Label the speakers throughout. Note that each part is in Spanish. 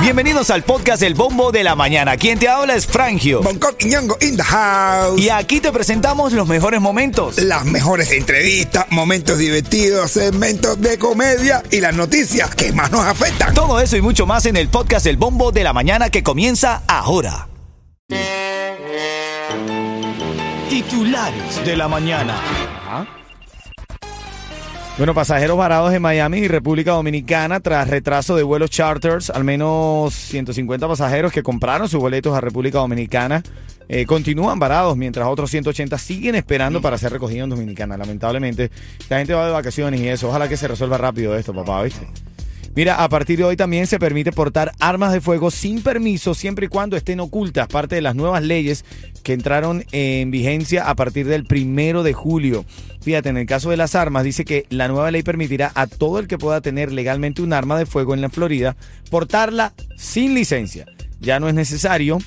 Speaker 1: Bienvenidos al podcast El Bombo de la Mañana. Quien te habla es Frangio.
Speaker 2: Bangkok y Ñongo in the house.
Speaker 1: Y aquí te presentamos los mejores momentos.
Speaker 2: Las mejores entrevistas, momentos divertidos, segmentos de comedia y las noticias que más nos afectan.
Speaker 1: Todo eso y mucho más en el podcast El Bombo de la Mañana que comienza ahora. Titulares de la mañana. Bueno, pasajeros varados en Miami y República Dominicana tras retraso de vuelos charters. Al menos 150 pasajeros que compraron sus boletos a República Dominicana eh, continúan varados mientras otros 180 siguen esperando para ser recogidos en Dominicana. Lamentablemente, la gente va de vacaciones y eso. Ojalá que se resuelva rápido esto, papá, ¿viste? Mira, a partir de hoy también se permite portar armas de fuego sin permiso siempre y cuando estén ocultas, parte de las nuevas leyes que entraron en vigencia a partir del primero de julio. Fíjate, en el caso de las armas, dice que la nueva ley permitirá a todo el que pueda tener legalmente un arma de fuego en la Florida portarla sin licencia. Ya no es necesario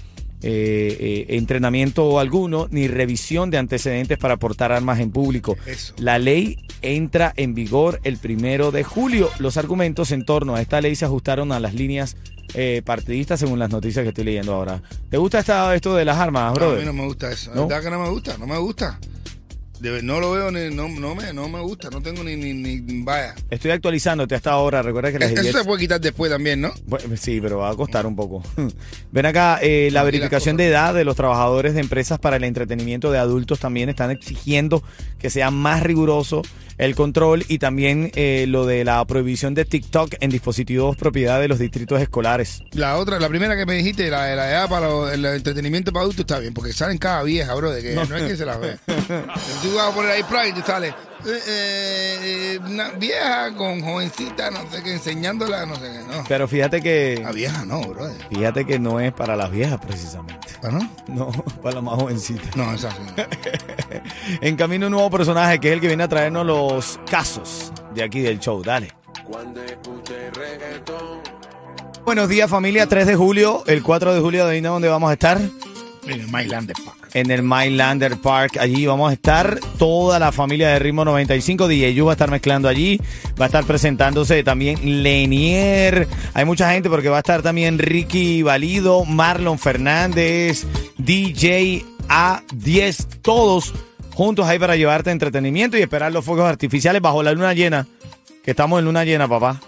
Speaker 1: eh, eh, entrenamiento alguno ni revisión de antecedentes para portar armas en público.
Speaker 2: Eso.
Speaker 1: La ley entra en vigor el primero de julio. Los argumentos en torno a esta ley se ajustaron a las líneas eh, partidistas según las noticias que estoy leyendo ahora. ¿Te gusta esta- esto de las armas,
Speaker 2: No, a mí
Speaker 1: brother?
Speaker 2: no me gusta eso.
Speaker 1: ¿No?
Speaker 2: La verdad que no me gusta, no me gusta. De- no lo veo ni, no, no, me, no me gusta, no tengo ni, ni, ni vaya.
Speaker 1: Estoy actualizándote hasta ahora. Recuerda que las
Speaker 2: Eso
Speaker 1: Jets-
Speaker 2: se puede quitar después también, ¿no?
Speaker 1: Bueno, sí, pero va a costar un poco. Ven acá, eh, la verificación de edad de los trabajadores de empresas para el entretenimiento de adultos también están exigiendo que sea más riguroso el control y también eh, lo de la prohibición de TikTok en dispositivos propiedad de los distritos escolares.
Speaker 2: La otra, la primera que me dijiste, la de la edad para los- el entretenimiento para adultos, está bien, porque salen cada vieja, bro, de que no, es que se la ve. Tú vas a poner ahí te sale eh, eh, una vieja con jovencita, no sé qué, enseñándola, no sé qué, no.
Speaker 1: Pero fíjate que
Speaker 2: La vieja no, bro.
Speaker 1: fíjate que no es para las viejas precisamente.
Speaker 2: ¿Ah, no?
Speaker 1: No, para las más jovencitas.
Speaker 2: No, esa sí.
Speaker 1: En camino un nuevo personaje que es el que viene a traernos los casos de aquí del show. Dale. Buenos días familia, 3 de julio, el 4 de julio, ¿de dónde vamos a estar?
Speaker 2: En el Mylander Park.
Speaker 1: En el Mylander Park, allí vamos a estar toda la familia de Ritmo 95, DJ Yu va a estar mezclando allí, va a estar presentándose también Lenier, hay mucha gente porque va a estar también Ricky Valido, Marlon Fernández, DJ A10, todos juntos ahí para llevarte entretenimiento y esperar los fuegos artificiales bajo la luna llena, que estamos en luna llena, papá.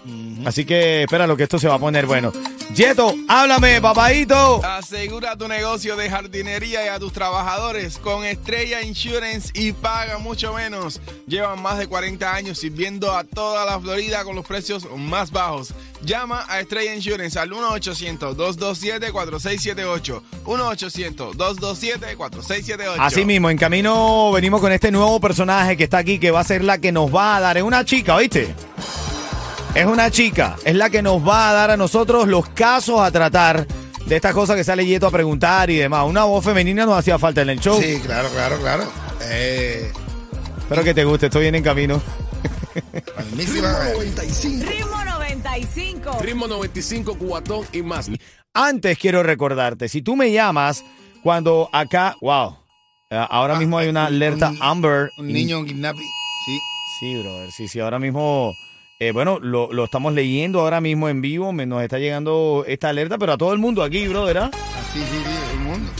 Speaker 1: Así que espéralo que esto se va a poner bueno. Yeto, háblame, papadito.
Speaker 3: Asegura tu negocio de jardinería y a tus trabajadores con Estrella Insurance y paga mucho menos. Llevan más de 40 años sirviendo a toda la Florida con los precios más bajos. Llama a Estrella Insurance al 1-800-227-4678. 1-800-227-4678.
Speaker 1: Así mismo, en camino venimos con este nuevo personaje que está aquí, que va a ser la que nos va a dar. Es una chica, ¿oíste? Es una chica, es la que nos va a dar a nosotros los casos a tratar de estas cosas que sale Yeto a preguntar y demás. Una voz femenina nos hacía falta en el show.
Speaker 2: Sí, claro, claro, claro. Eh,
Speaker 1: Espero que te guste, estoy bien en camino.
Speaker 2: mismísima.
Speaker 4: Ritmo 95.
Speaker 5: Ritmo 95, cuatón y más.
Speaker 1: Antes quiero recordarte, si tú me llamas cuando acá, wow, eh, ahora mismo hay una alerta
Speaker 2: un-
Speaker 1: Amber.
Speaker 2: Un
Speaker 1: y-
Speaker 2: niño kidnapping. Sí.
Speaker 1: Sí, brother, sí, sí, ahora mismo, eh, bueno, lo, lo estamos leyendo ahora mismo en vivo, me, nos está llegando esta alerta, pero a todo el mundo aquí, brother, ¿ah?
Speaker 2: Así, sí, sí, el mundo.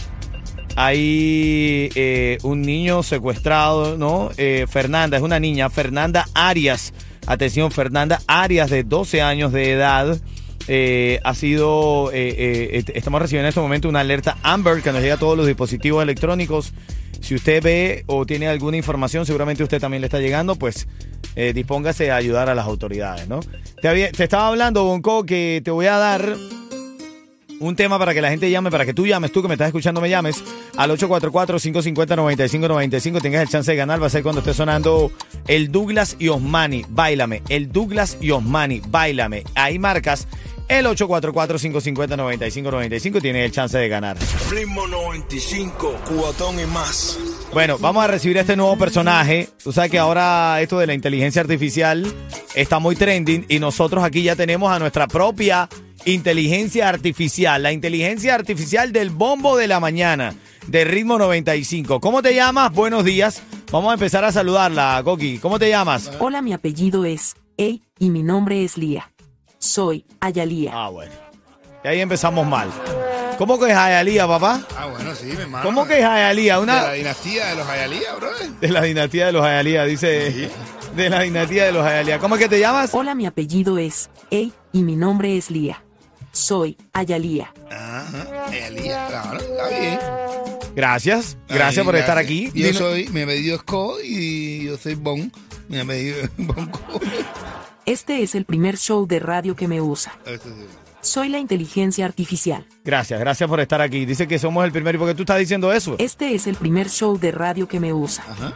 Speaker 1: Hay eh, un niño secuestrado, ¿no? Eh, Fernanda, es una niña, Fernanda Arias, atención, Fernanda Arias de 12 años de edad. ha sido, est- estamos recibiendo en este momento una alerta Amber que nos llega a todos los dispositivos electrónicos. Si usted ve o tiene alguna información, seguramente usted también le está llegando, pues eh, dispóngase a ayudar a las autoridades, ¿no? Te, estaba hablando, Bonco, que te voy a dar un tema para que la gente llame, para que tú llames, tú que me estás escuchando, me llames al 844-550-9595. Tengas el chance de ganar. Va a ser cuando esté sonando el Douglas y Osmani. Bailame. El Douglas y Osmani. Bailame. Ahí marcas el 844-550-9595. Tienes el chance de ganar.
Speaker 5: Ritmo 95, cuatón y más.
Speaker 1: Bueno, vamos a recibir a este nuevo personaje. Tú sabes que ahora esto de la inteligencia artificial está muy trending y nosotros aquí ya tenemos a nuestra propia inteligencia artificial, la inteligencia artificial del bombo de la mañana, de ritmo 95. ¿Cómo te llamas? Buenos días. Vamos a empezar a saludarla, Coqui. ¿Cómo te llamas?
Speaker 4: Hola, mi apellido es Ey y mi nombre es Lía.
Speaker 6: Soy Ayalía.
Speaker 1: Ah, bueno. Y ahí empezamos mal. ¿Cómo que es Jayalía, papá?
Speaker 2: Ah, bueno, sí, mi hermano.
Speaker 1: ¿Cómo que es Jayalía?
Speaker 2: De la
Speaker 1: Una
Speaker 2: dinastía de los Ayalía, brother.
Speaker 1: de la dinastía de los Jayalía, dice. De la dinastía de los Jayalía. ¿Cómo es que te llamas?
Speaker 6: Hola, mi apellido es Ey y mi nombre es Lía. Soy Ayalía.
Speaker 2: Ajá, Ayalía, claro, está bien.
Speaker 1: Gracias. Gracias
Speaker 2: Ay,
Speaker 1: por estar aquí.
Speaker 2: Yo
Speaker 1: Dino-
Speaker 2: soy, mi apellido es Co y yo soy Bon. Mi apellido es Bon Co.
Speaker 6: Este es el primer show de radio que me usa.
Speaker 2: Eso sí.
Speaker 6: Soy la inteligencia artificial.
Speaker 1: Gracias, gracias por estar aquí. Dice que somos el primero. ¿Y por qué tú estás diciendo eso?
Speaker 6: Este es el primer show de radio que me usa.
Speaker 2: Ajá.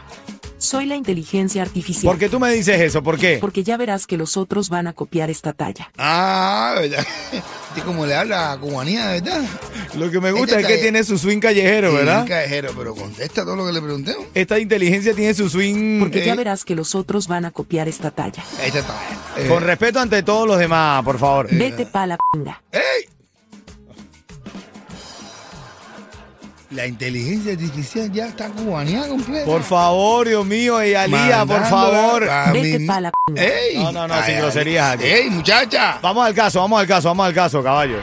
Speaker 6: Soy la inteligencia artificial.
Speaker 1: ¿Por qué tú me dices eso? ¿Por qué?
Speaker 6: Porque ya verás que los otros van a copiar esta talla.
Speaker 2: Ah, ¿verdad? Este como le habla a cubanía, ¿verdad?
Speaker 1: Lo que me gusta
Speaker 2: Este
Speaker 1: es que tiene su swing callejero, ¿verdad?
Speaker 2: un cajero, pero contesta todo lo que le pregunté.
Speaker 1: Esta inteligencia tiene su swing
Speaker 6: Porque ya
Speaker 1: eh,
Speaker 6: verás que los otros van a copiar esta talla.
Speaker 2: Está. Eh,
Speaker 1: con respeto ante todos los demás, por favor.
Speaker 6: Vete pa' la pinga.
Speaker 2: ¡Ey! La inteligencia artificial ya está cubaneada completa.
Speaker 1: Por favor, Dios mío, y Alía, por favor.
Speaker 2: a
Speaker 6: Vete
Speaker 2: mi-
Speaker 6: pa' la pinga.
Speaker 2: ¡Ey!
Speaker 1: No, no, no,
Speaker 2: Ay,
Speaker 1: sin
Speaker 2: ay,
Speaker 1: groserías aquí.
Speaker 2: ¡Ey, muchacha!
Speaker 1: Vamos al caso, vamos al caso, vamos al caso, caballo.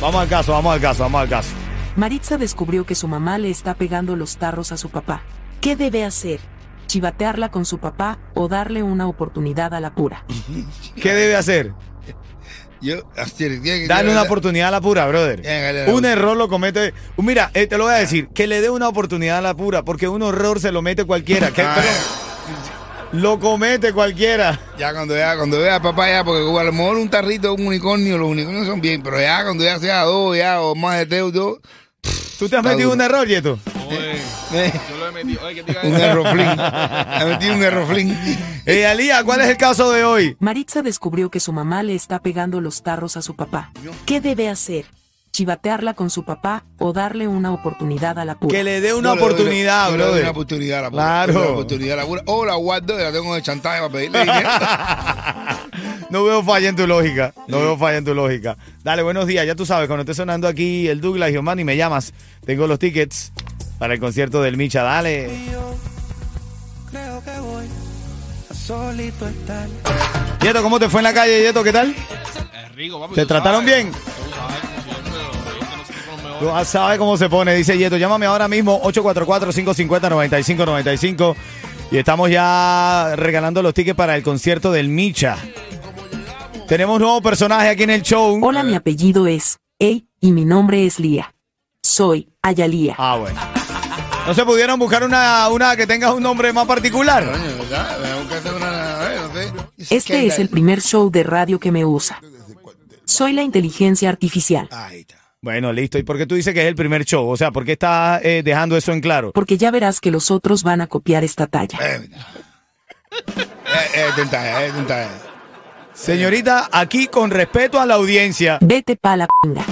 Speaker 1: Vamos al caso, vamos al caso, vamos al caso.
Speaker 6: Maritza descubrió que su mamá le está pegando los tarros a su papá. ¿Qué debe hacer? ¿Chivatearla con su papá o darle una oportunidad a la pura?
Speaker 1: ¿Qué debe hacer?
Speaker 2: Yo, que-
Speaker 1: Dale una oportunidad a la pura, brother. Un error lo comete. Mira, eh, te lo voy a decir, que le dé una oportunidad a la pura, porque un error se lo mete cualquiera. Que-
Speaker 2: Ah,
Speaker 1: pero lo comete cualquiera.
Speaker 2: Ya cuando vea, cuando vea papá ya, porque a lo mejor un tarrito, un unicornio, los unicornios son bien, pero ya cuando ya sea dos, ya, o más de dos,
Speaker 1: ¿Tú te has metido
Speaker 2: duro.
Speaker 1: un error, Yeto?
Speaker 3: Oye, yo lo he metido. Oye, te
Speaker 2: un erroflín. Ha metido un erroflín.
Speaker 1: Eh, Alía, ¿cuál es el caso de hoy?
Speaker 6: Maritza descubrió que su mamá le está pegando los tarros a su papá. ¿Qué debe hacer? ¿Chivatearla con su papá o darle una oportunidad a la pura?
Speaker 1: Que le dé una oportunidad, brother.
Speaker 2: Una oportunidad a la pura.
Speaker 1: Claro.
Speaker 2: Una oportunidad a la pura. O la guardo y la tengo de chantaje para pedirle dinero.
Speaker 1: No veo falla en tu lógica. No veo falla en tu lógica. Dale, buenos días. Ya tú sabes, cuando esté sonando aquí el Douglas y me llamas. Tengo los tickets para el concierto del Micha. Dale.
Speaker 7: Creo que voy a solito estar.
Speaker 1: Yeto, ¿cómo te fue en la calle, Yeto? ¿Qué tal?
Speaker 3: Es rico, papi.
Speaker 1: ¿Te
Speaker 3: tú
Speaker 1: trataron
Speaker 3: sabes.
Speaker 1: bien?
Speaker 3: Tú sabes
Speaker 1: cómo se pone, dice Yeto. Llámame ahora mismo 844-550-9595. Y estamos ya regalando los tickets para el concierto del Micha. Tenemos un nuevo personaje aquí en el show.
Speaker 6: Hola, mi apellido es Ey y mi nombre es Lía. Soy Ayalía.
Speaker 1: Ah, bueno. ¿No se pudieron buscar una, una que tenga un nombre más particular?
Speaker 6: Este es el primer show de radio que me usa. Soy la inteligencia artificial.
Speaker 2: Ahí está.
Speaker 1: Bueno, listo. ¿Y por qué tú dices que es el primer show? O sea, ¿por qué estás eh, dejando eso en claro?
Speaker 6: Porque ya verás que los otros van a copiar esta talla.
Speaker 2: Eh. Eh, eh, tentaje, eh, tentaje.
Speaker 1: Señorita, aquí con respeto a la audiencia.
Speaker 6: Vete pa' la pinga.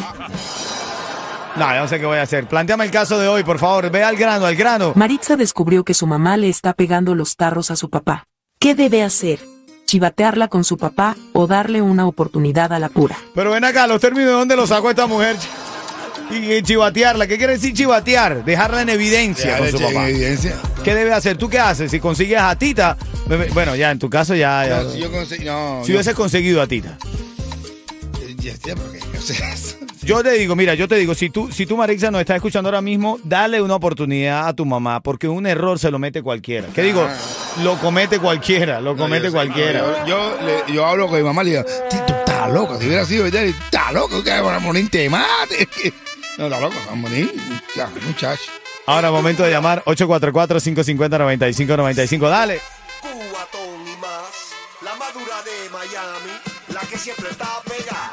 Speaker 1: No, no sé qué voy a hacer. Planteame el caso de hoy, por favor. Ve al grano, al grano.
Speaker 6: Maritza descubrió que su mamá le está pegando los tarros a su papá. ¿Qué debe hacer? ¿Chivatearla con su papá o darle una oportunidad a la pura?
Speaker 1: Pero ven acá, los términos de dónde los sacó esta mujer. Y, chivatearla. ¿Qué quiere decir chivatear? Dejarla en evidencia con su
Speaker 2: eché en
Speaker 1: papá.
Speaker 2: evidencia.
Speaker 1: ¿Qué debe hacer? ¿Tú qué haces? Si consigues a Tita. Bueno, ya en tu caso ya. ya-
Speaker 2: No, si yo conseguí, no,
Speaker 1: si
Speaker 2: no.
Speaker 1: hubieses conseguido a Tita.
Speaker 2: Ya, ya, porque no sé eso.
Speaker 1: Yo te digo, mira, yo te digo, si tú, si tú Marixa nos estás escuchando ahora mismo, dale una oportunidad a tu mamá, porque un error se lo mete cualquiera. ¿Qué digo? Lo comete cualquiera, lo comete
Speaker 2: No, yo sé,
Speaker 1: cualquiera.
Speaker 2: no, Yo, yo, le- yo hablo con mi mamá y le digo, "Ti, tú estás loco. Si hubiera sido estás loco, que van a morir, te mate. No, estás loco, van a morir. Ya, muchacho.
Speaker 1: Ahora, momento de llamar 844-550-9595. Dale.
Speaker 5: Cubatón y más. La madura de Miami. La que siempre está pegada.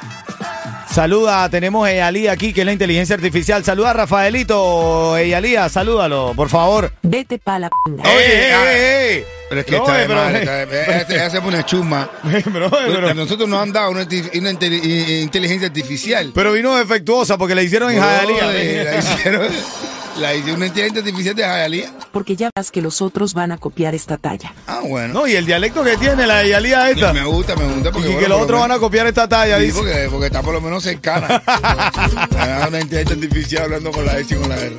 Speaker 1: Saluda, tenemos a Eyalí aquí, que es la inteligencia artificial. Saluda a Rafaelito. Eyalía, salúdalo, por favor.
Speaker 6: Vete pa' la pinga.
Speaker 1: Oye,
Speaker 2: Eh,
Speaker 1: eh, eh.
Speaker 2: Pero es que
Speaker 1: No,
Speaker 2: está
Speaker 1: eh,
Speaker 2: de madre, está de- ella se- ella se pone chuma.
Speaker 1: Bro, pero,
Speaker 2: A nosotros nos han dado una, inti- una inteligencia artificial.
Speaker 1: pero vino defectuosa porque le hicieron en
Speaker 2: Brother,
Speaker 1: Jayalía.
Speaker 2: La hicieron, la hicieron una inteligencia artificial de Jayalía.
Speaker 6: Porque ya verás que los otros van a copiar esta talla.
Speaker 2: Ah, bueno.
Speaker 1: No, y el dialecto que tiene la Eyalía esta.
Speaker 2: Me gusta, me gusta.
Speaker 1: Y que los otros van a copiar esta talla,
Speaker 2: Sí,
Speaker 1: dice.
Speaker 2: porque, porque está por lo menos cercana. Una inteligencia artificial hablando con la S y con la R.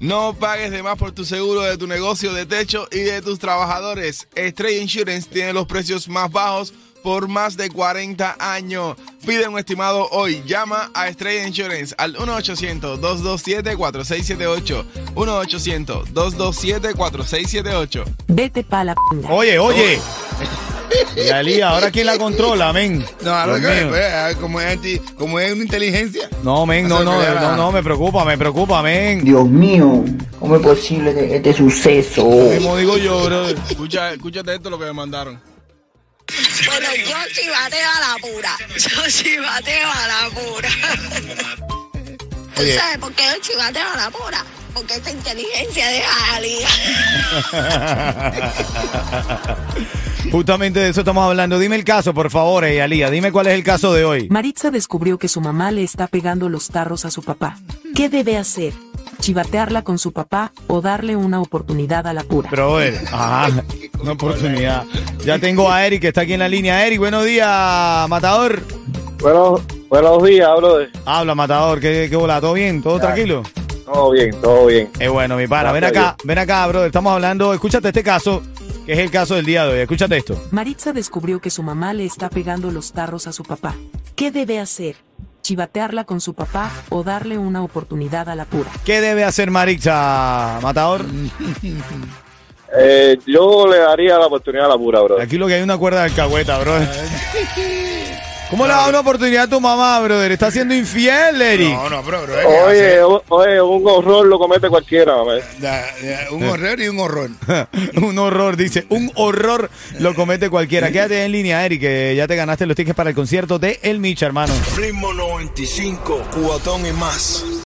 Speaker 3: No pagues de más por tu seguro de tu negocio de techo y de tus trabajadores. Estrella Insurance tiene los precios más bajos por más de 40 años. Pide un estimado hoy. Llama a Estrella Insurance al 1-800-227-4678. 1-800-227-4678.
Speaker 6: Vete pa' la pinga.
Speaker 1: Oye, oye. Yali, ahora quién la controla, men.
Speaker 2: No, ahora que, pues, ah, como es, anti- como es una inteligencia.
Speaker 1: No, men, no, no, no, no, me preocupa, me preocupa, men.
Speaker 8: Dios mío, ¿cómo es posible que este suceso?
Speaker 1: Como digo yo, bro.
Speaker 3: Escucha, escúchate esto lo que me mandaron.
Speaker 9: Bueno, yo chivateo a la pura. Yo chivateo a la pura. ¿Tú sabes por qué yo chivateo a la pura? Porque esta inteligencia de Jalía.
Speaker 1: Justamente de eso estamos hablando. Dime el caso, por favor, eh, Alía. Dime cuál es el caso de hoy.
Speaker 6: Maritza descubrió que su mamá le está pegando los tarros a su papá. ¿Qué debe hacer? ¿Chivatearla con su papá o darle una oportunidad a la pura?
Speaker 1: Brother, ajá, una oportunidad. Ya tengo a Eric que está aquí en la línea. Eric, buenos días, Matador.
Speaker 10: Bueno, buenos días, brother.
Speaker 1: Habla, Matador, ¿qué, qué bola? ¿Todo bien? ¿Todo tranquilo?
Speaker 10: Todo bien, todo bien.
Speaker 1: Es bueno, mi pana. Ven acá, ven acá, brother. Estamos hablando, escúchate este caso, que es el caso del día de hoy. Escúchate esto.
Speaker 6: Maritza descubrió que su mamá le está pegando los tarros a su papá. ¿Qué debe hacer? ¿Chivatearla con su papá o darle una oportunidad a la pura?
Speaker 1: ¿Qué debe hacer Maritza, Matador?
Speaker 10: Eh, yo le daría la oportunidad a la pura, brother.
Speaker 1: Aquí lo que hay es una cuerda de alcahueta, brother. ¿Cómo le das una oportunidad a tu mamá, brother? Está siendo infiel, Eric.
Speaker 2: No, no, bro, bro.
Speaker 10: Oye, oye, un horror lo comete cualquiera,
Speaker 2: un horror y un horror.
Speaker 1: un horror, dice. Un horror lo comete cualquiera. Quédate en línea, Eric, que ya te ganaste los tickets para el concierto de El Micha, hermano.
Speaker 5: Ritmo 95, cubatón y más.